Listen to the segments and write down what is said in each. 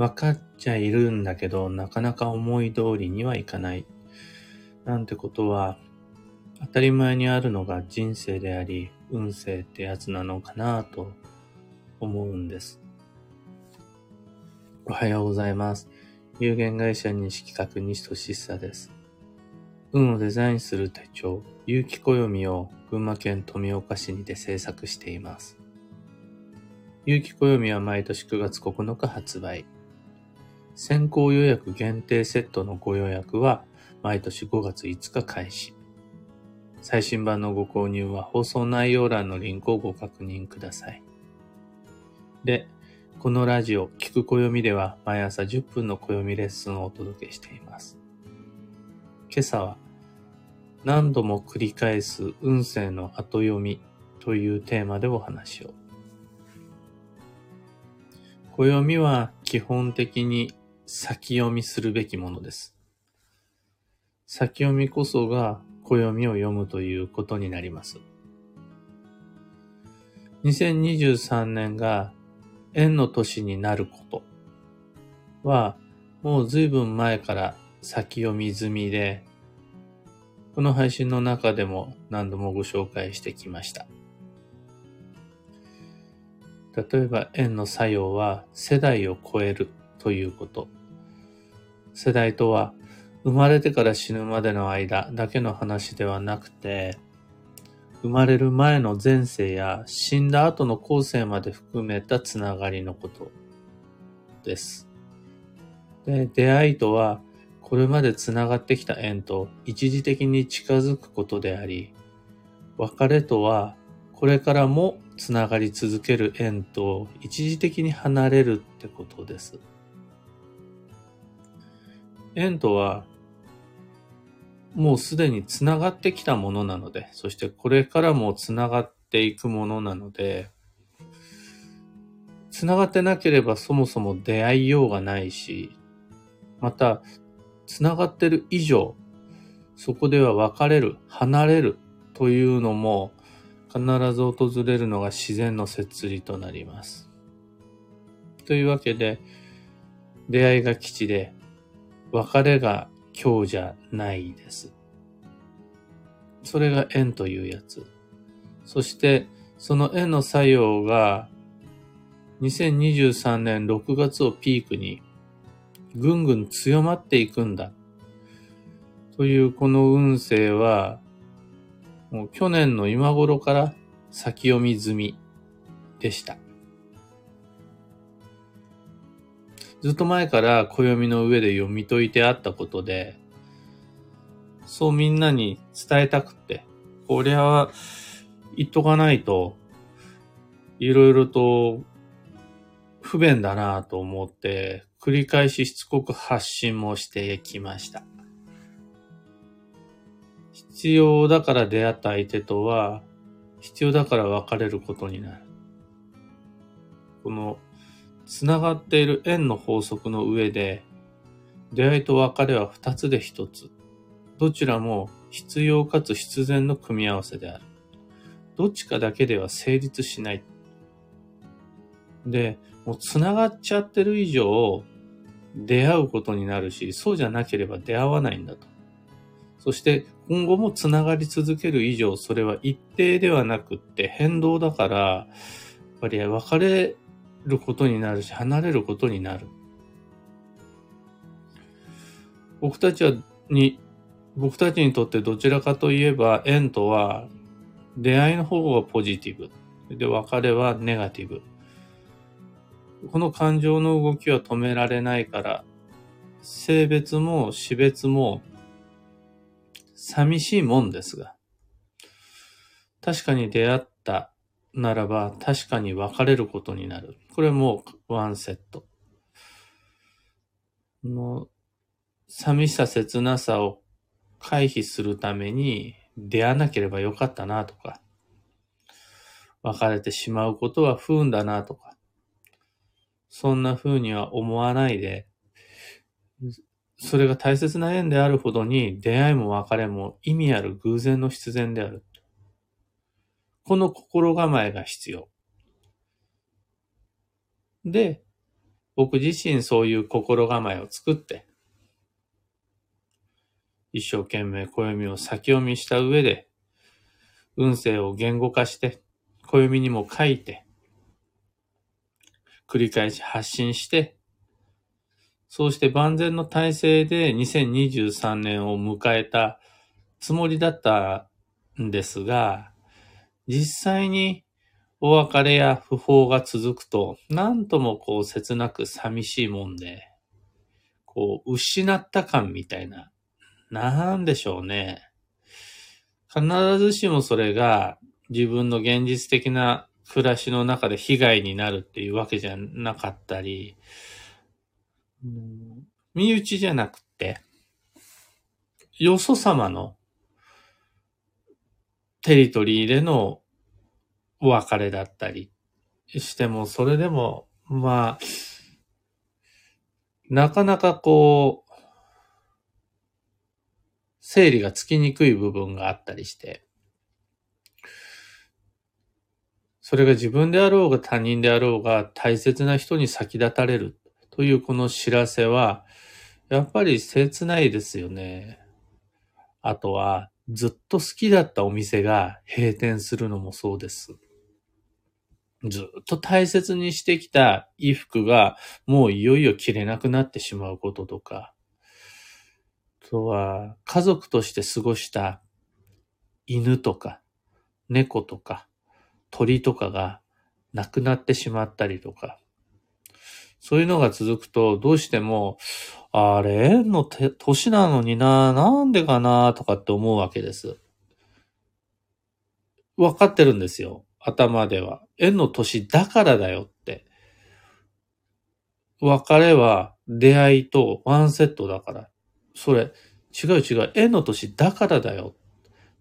分かっちゃいるんだけど、なかなか思い通りにはいかない。なんてことは、当たり前にあるのが人生であり、運勢ってやつなのかなと思うんです。おはようございます。有限会社西企画西俊久です。運をデザインする手帳、有機暦を群馬県富岡市にて制作しています。有機暦は毎年9月9日発売。先行予約限定セットのご予約は毎年5月5日開始。最新版のご購入は放送内容欄のリンクをご確認ください。で、このラジオ、聞く暦では毎朝10分の暦レッスンをお届けしています。今朝は、何度も繰り返す運勢の後読みというテーマでお話を。暦は基本的に先読みするべきものです。先読みこそが暦を読むということになります。2023年が縁の年になることは、もう随分前から先読み済みで、この配信の中でも何度もご紹介してきました。例えば縁の作用は世代を超えるということ。世代とは生まれてから死ぬまでの間だけの話ではなくて、生まれる前の前世や死んだ後の後世まで含めたつながりのことです。で、出会いとは、これまでつながってきた縁と一時的に近づくことであり、別れとは、これからもつながり続ける縁と一時的に離れるってことです。縁とはもうすでに繋がってきたものなので、そしてこれからも繋がっていくものなので、繋がってなければそもそも出会いようがないし、また、繋がってる以上、そこでは別れる、離れるというのも必ず訪れるのが自然の摂理となります。というわけで、出会いが基地で、別れが今日じゃないです。それが縁というやつ。そして、その縁の作用が、2023年6月をピークに、ぐんぐん強まっていくんだ。というこの運勢は、もう去年の今頃から先読み済みでした。ずっと前から暦の上で読み解いてあったことで、そうみんなに伝えたくって、こりゃ言っとかないと、いろいろと不便だなと思って、繰り返ししつこく発信もしてきました。必要だから出会った相手とは、必要だから別れることになる。この繋がっている円の法則の上で、出会いと別れは二つで一つ。どちらも必要かつ必然の組み合わせである。どっちかだけでは成立しない。で、もう繋がっちゃってる以上、出会うことになるし、そうじゃなければ出会わないんだと。そして今後も繋がり続ける以上、それは一定ではなくって変動だから、やっぱり別れることになるし、離れることになる。僕たちは、に、僕たちにとってどちらかといえば、縁とは、出会いの方がポジティブ。で、別れはネガティブ。この感情の動きは止められないから、性別も死別も寂しいもんですが、確かに出会ったならば確かに別れることになる。これもワンセット。の寂しさ、切なさを回避するために出会わなければよかったなとか、別れてしまうことは不運だなとか、そんな風には思わないで、それが大切な縁であるほどに出会いも別れも意味ある偶然の必然である。この心構えが必要。で、僕自身そういう心構えを作って、一生懸命暦を先読みした上で、運勢を言語化して、暦にも書いて、繰り返し発信して、そうして万全の体制で2023年を迎えたつもりだったんですが、実際にお別れや不法が続くと、なんともこう切なく寂しいもんで、こう失った感みたいな、なんでしょうね。必ずしもそれが自分の現実的な暮らしの中で被害になるっていうわけじゃなかったり、身内じゃなくて、よそ様のテリトリーでのお別れだったりしても、それでも、まあ、なかなかこう、整理がつきにくい部分があったりして、それが自分であろうが他人であろうが大切な人に先立たれるというこの知らせは、やっぱり切ないですよね。あとは、ずっと好きだったお店が閉店するのもそうです。ずっと大切にしてきた衣服がもういよいよ着れなくなってしまうこととか、あとは家族として過ごした犬とか猫とか鳥とかが亡くなってしまったりとか、そういうのが続くとどうしても、あれ、の年なのにな、なんでかな、とかって思うわけです。わかってるんですよ。頭では。縁の年だからだよって。別れは出会いとワンセットだから。それ、違う違う。縁の年だからだよ。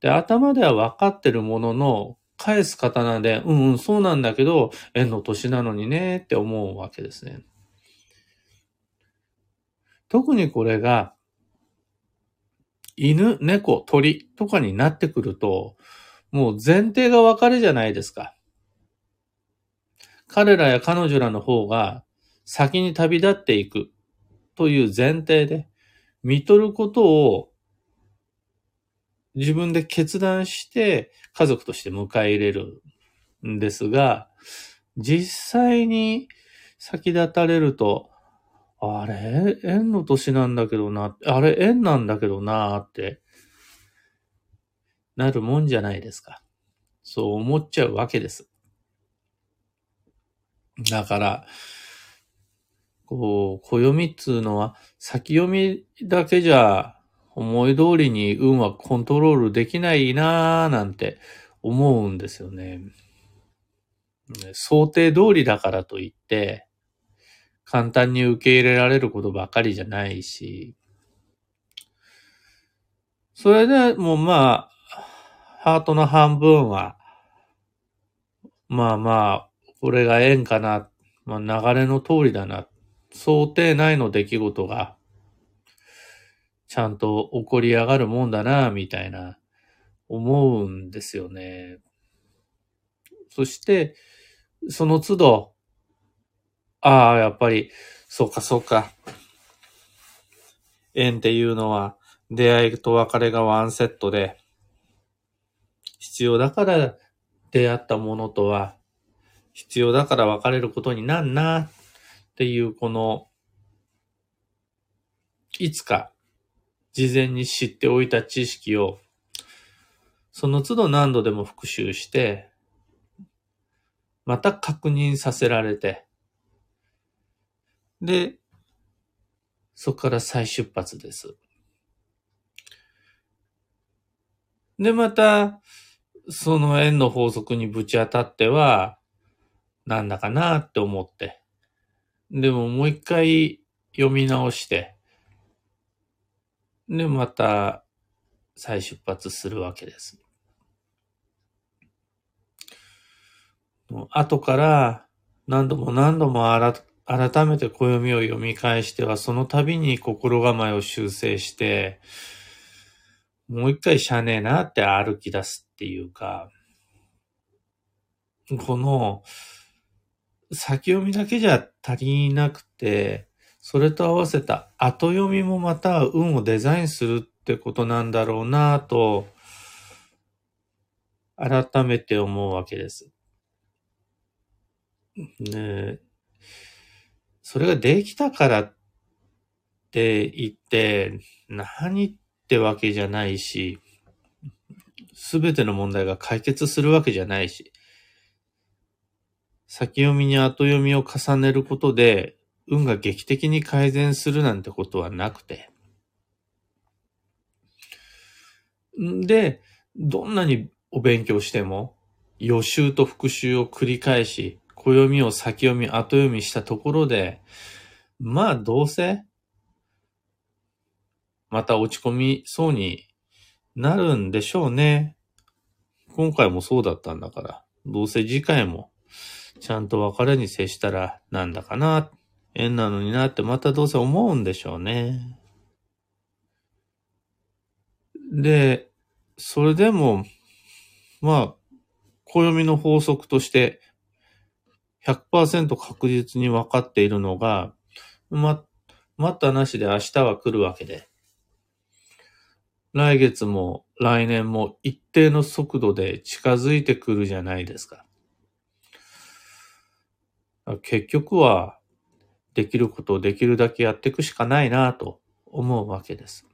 で、頭では分かってるものの、返す方なんで、うんうん、そうなんだけど、縁の年なのにねって思うわけですね。特にこれが、犬、猫、鳥とかになってくると、もう前提が別れじゃないですか。彼らや彼女らの方が先に旅立っていくという前提で、見とることを自分で決断して家族として迎え入れるんですが、実際に先立たれると、あれ縁の年なんだけどな、あれ縁なんだけどなってなるもんじゃないですか。そう思っちゃうわけです。だから、こう、暦っつうのは先読みだけじゃ思い通りに運はコントロールできないなーなんて思うんですよね。想定通りだからといって、簡単に受け入れられることばかりじゃないし、それでもまあ、ハートの半分は、まあまあ、これが縁かな、まあ流れの通りだな、想定内の出来事がちゃんと起こり上がるもんだな、みたいな、思うんですよね。そして、その都度、ああ、やっぱり、そうか、そうか。縁っていうのは、出会いと別れがワンセットで、必要だから出会ったものとは、必要だから別れることになんな、っていうこの、いつか事前に知っておいた知識を、その都度何度でも復習して、また確認させられて、で、そこから再出発です。で、また、その円の法則にぶち当たっては、なんだかなって思って。でももう一回読み直して、で、また再出発するわけです。後から何度も何度も改めて暦を読み返しては、その度に心構えを修正して、もう一回しゃねえなって歩き出すっていうか、この先読みだけじゃ足りなくて、それと合わせた後読みもまた運をデザインするってことなんだろうなと、改めて思うわけです。ねそれができたからって言って、何ってわけじゃないし、すべての問題が解決するわけじゃないし、先読みに後読みを重ねることで、運が劇的に改善するなんてことはなくて。で、どんなにお勉強しても、予習と復習を繰り返し、暦を先読み後読みしたところで、まあどうせ、また落ち込みそうになるんでしょうね。今回もそうだったんだから、どうせ次回もちゃんと別れに接したらなんだかな、縁なのになってまたどうせ思うんでしょうね。で、それでも、まあ、暦の法則として100%確実に分かっているのが、ま、待ったなしで明日は来るわけで、来月も来年も一定の速度で近づいてくるじゃないですか。結局は、できることをできるだけやっていくしかないなと思うわけです。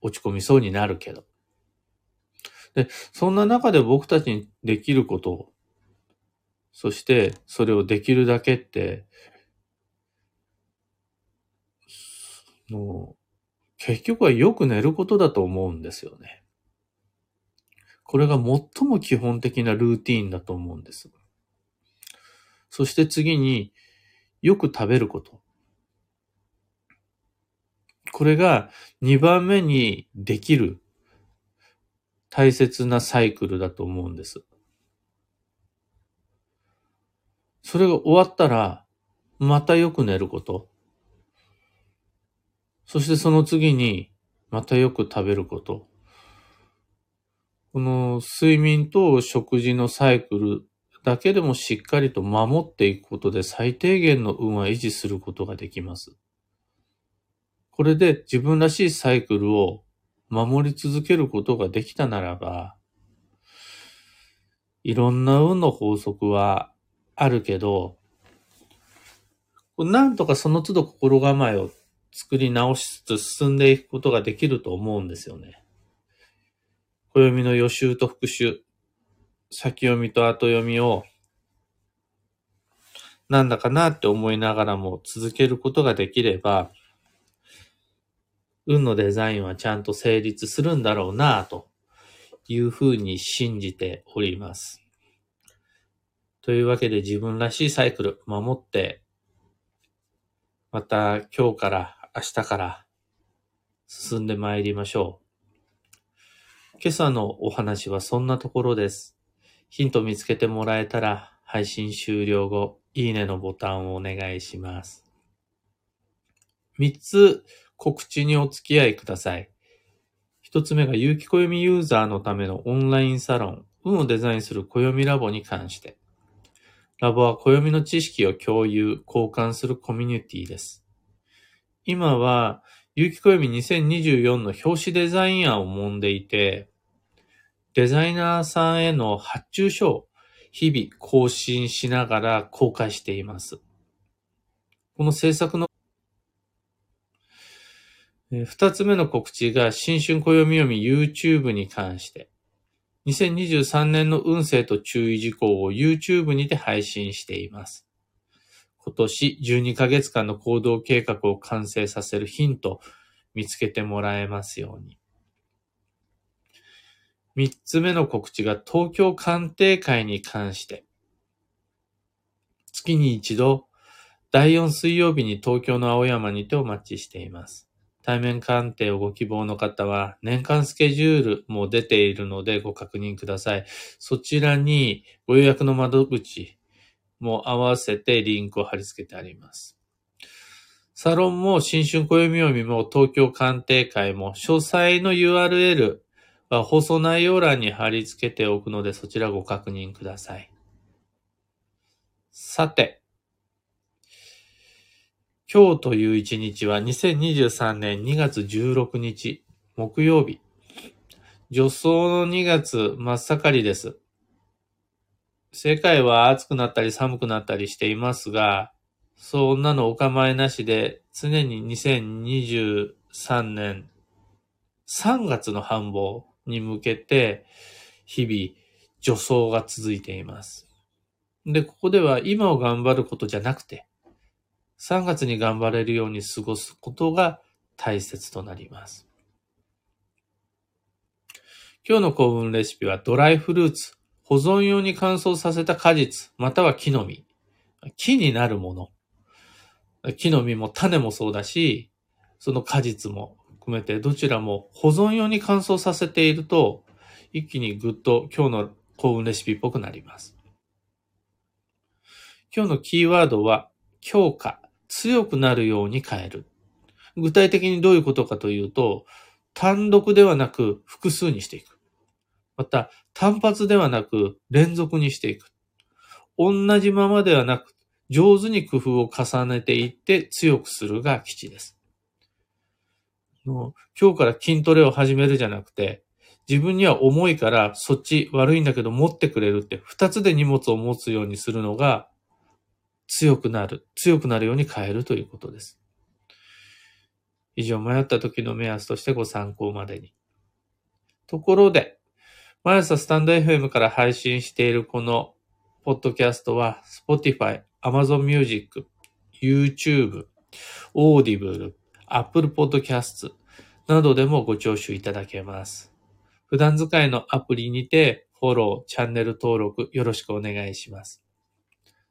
落ち込みそうになるけど。で、そんな中で僕たちにできることを、そしてそれをできるだけって、もう、結局はよく寝ることだと思うんですよね。これが最も基本的なルーティーンだと思うんです。そして次によく食べること。これが2番目にできる大切なサイクルだと思うんです。それが終わったら、またよく寝ること。そしてその次に、またよく食べること。この睡眠と食事のサイクルだけでもしっかりと守っていくことで最低限の運は維持することができます。これで自分らしいサイクルを守り続けることができたならば、いろんな運の法則はあるけど、なんとかその都度心構えを作り直しつつ進んでいくことができると思うんですよね。暦の予習と復習、先読みと後読みを、なんだかなって思いながらも続けることができれば、運のデザインはちゃんと成立するんだろうなというふうに信じております。というわけで自分らしいサイクル守って、また今日から明日から進んで参りましょう。今朝のお話はそんなところです。ヒント見つけてもらえたら配信終了後、いいねのボタンをお願いします。3つ告知にお付き合いください。一つ目が有機暦ユーザーのためのオンラインサロン、運をデザインする暦ラボに関して。ラボは暦の知識を共有、交換するコミュニティです。今は、有機暦2024の表紙デザイン案を揉んでいて、デザイナーさんへの発注書を日々更新しながら公開しています。この制作の二つ目の告知が新春暦読み YouTube に関して、2023年の運勢と注意事項を YouTube にて配信しています。今年12ヶ月間の行動計画を完成させるヒント見つけてもらえますように。三つ目の告知が東京鑑定会に関して、月に一度、第4水曜日に東京の青山にてお待ちしています。対面鑑定をご希望の方は、年間スケジュールも出ているのでご確認ください。そちらにご予約の窓口も合わせてリンクを貼り付けてあります。サロンも新春暦読みも東京鑑定会も詳細の URL は放送内容欄に貼り付けておくのでそちらご確認ください。さて、今日という一日は2023年2月16日木曜日。助走の2月真っ盛りです。世界は暑くなったり寒くなったりしていますが、そんなのお構いなしで、常に2023年3月の繁忙に向けて、日々、助走が続いています。で、ここでは今を頑張ることじゃなくて、3月に頑張れるように過ごすことが大切となります。今日の幸運レシピはドライフルーツ、保存用に乾燥させた果実、または木の実。木になるもの。木の実も種もそうだし、その果実も含めてどちらも保存用に乾燥させていると、一気にぐっと今日の幸運レシピっぽくなります。今日のキーワードは、強化、強くなるように変える。具体的にどういうことかというと、単独ではなく複数にしていく。また、単発ではなく連続にしていく。同じままではなく、上手に工夫を重ねていって強くするが基地です。今日から筋トレを始めるじゃなくて、自分には重いからそっち悪いんだけど持ってくれるって二つで荷物を持つようにするのが強くなる、強くなるように変えるということです。以上迷った時の目安としてご参考までに。ところで、毎朝スタンド FM から配信しているこのポッドキャストは Spotify、Amazon Music、YouTube、Audible、Apple Podcast などでもご聴取いただけます。普段使いのアプリにてフォロー、チャンネル登録よろしくお願いします。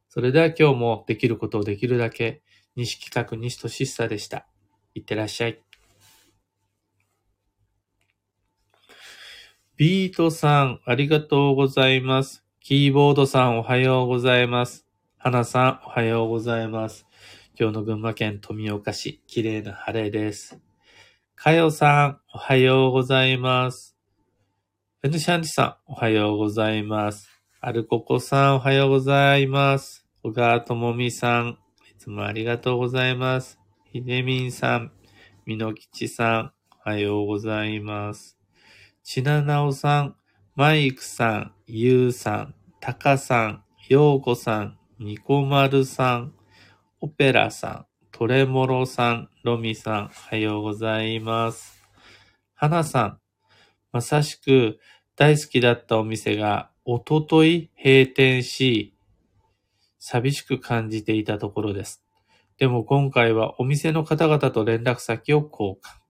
それでは今日もできることをできるだけ、西企画西俊久でした。いってらっしゃい。ビートさん、ありがとうございます。キーボードさん、おはようございます。花さん、おはようございます。今日の群馬県富岡市、綺麗な晴れです。かよさん、おはようございます。ペヌシャンチさん、おはようございます。アルココさん、おはようございます。小川智美さん、いつもありがとうございます。ひでみんさん、みのきちさん、おはようございます。ちななおさん、マイクさん、ゆうさん、たかさん、ようこさん、にこまるさん、オペラさん、トレモロさん、ロミさん、おはようございます。はなさん、まさしく大好きだったお店がおととい閉店し、寂しく感じていたところです。でも今回はお店の方々と連絡先を交換。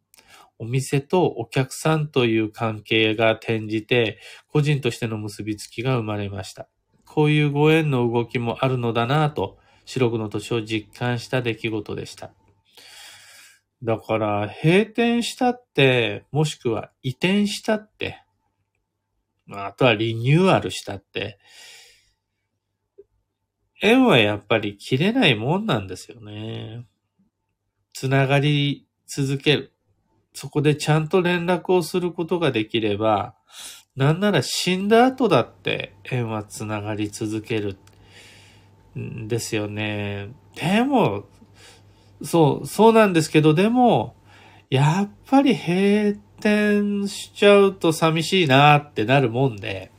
お店とお客さんという関係が転じて、個人としての結びつきが生まれました。こういうご縁の動きもあるのだなぁと、白黒の年を実感した出来事でした。だから、閉店したって、もしくは移転したって、あとはリニューアルしたって、縁はやっぱり切れないもんなんですよね。つながり続ける。そこでちゃんと連絡をすることができれば、なんなら死んだ後だって縁はつながり続けるんですよね。でも、そう、そうなんですけど、でも、やっぱり閉店しちゃうと寂しいなってなるもんで、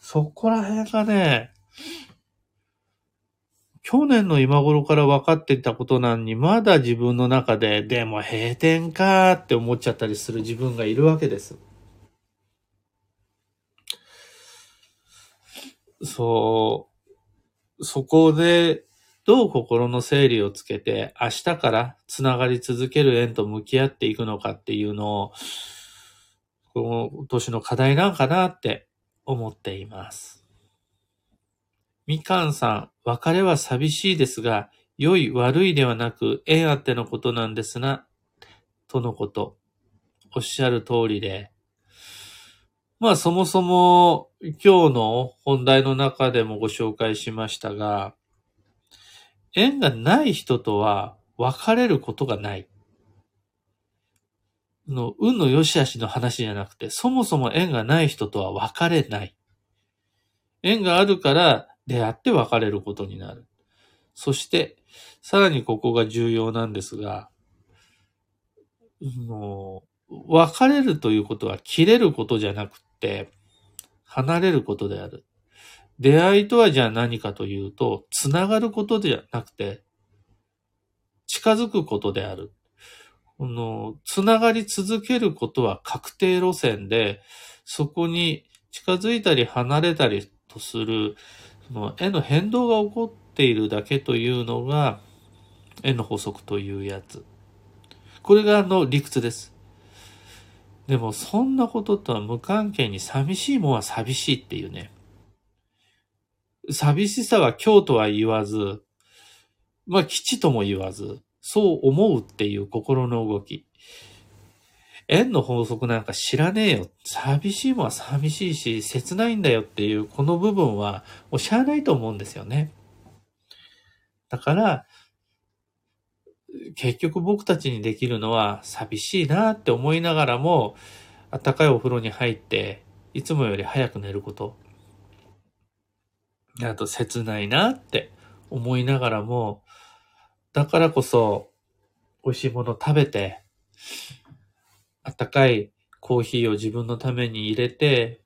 そこら辺がね、去年の今頃から分かってたことなのに、まだ自分の中で、でも閉店かーって思っちゃったりする自分がいるわけです。そう、そこでどう心の整理をつけて明日からつながり続ける縁と向き合っていくのかっていうのを、この年の課題なんかなって思っています。みかんさん、別れは寂しいですが、良い悪いではなく縁あってのことなんですな、とのこと。おっしゃる通りで。まあそもそも今日の本題の中でもご紹介しましたが、縁がない人とは別れることがない。の運の良し悪しの話じゃなくて、そもそも縁がない人とは別れない。縁があるから出会って別れることになる。そして、さらにここが重要なんですが、の別れるということは切れることじゃなくて、離れることである。出会いとはじゃあ何かというと、つながることではなくて、近づくことである。この、つながり続けることは確定路線で、そこに近づいたり離れたりとする、その絵の変動が起こっているだけというのが、絵の法則というやつ。これがあの理屈です。でもそんなこととは無関係に寂しいもんは寂しいっていうね。寂しさは今日とは言わず、まあ基地とも言わず、そう思うっていう心の動き。縁の法則なんか知らねえよ。寂しいもんは寂しいし、切ないんだよっていうこの部分は、もうしゃあないと思うんですよね。だから、結局僕たちにできるのは寂しいなって思いながらも、暖かいお風呂に入って、いつもより早く寝ること。あと切ないなって思いながらも、だからこそ、美味しいもの食べて、あったかいコーヒーを自分のために入れて、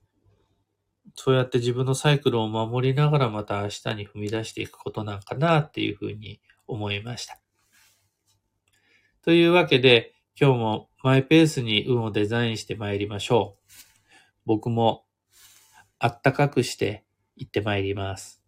そうやって自分のサイクルを守りながらまた明日に踏み出していくことなんかなっていうふうに思いました。というわけで、今日もマイペースに運をデザインして参りましょう。僕もあったかくして行って参ります。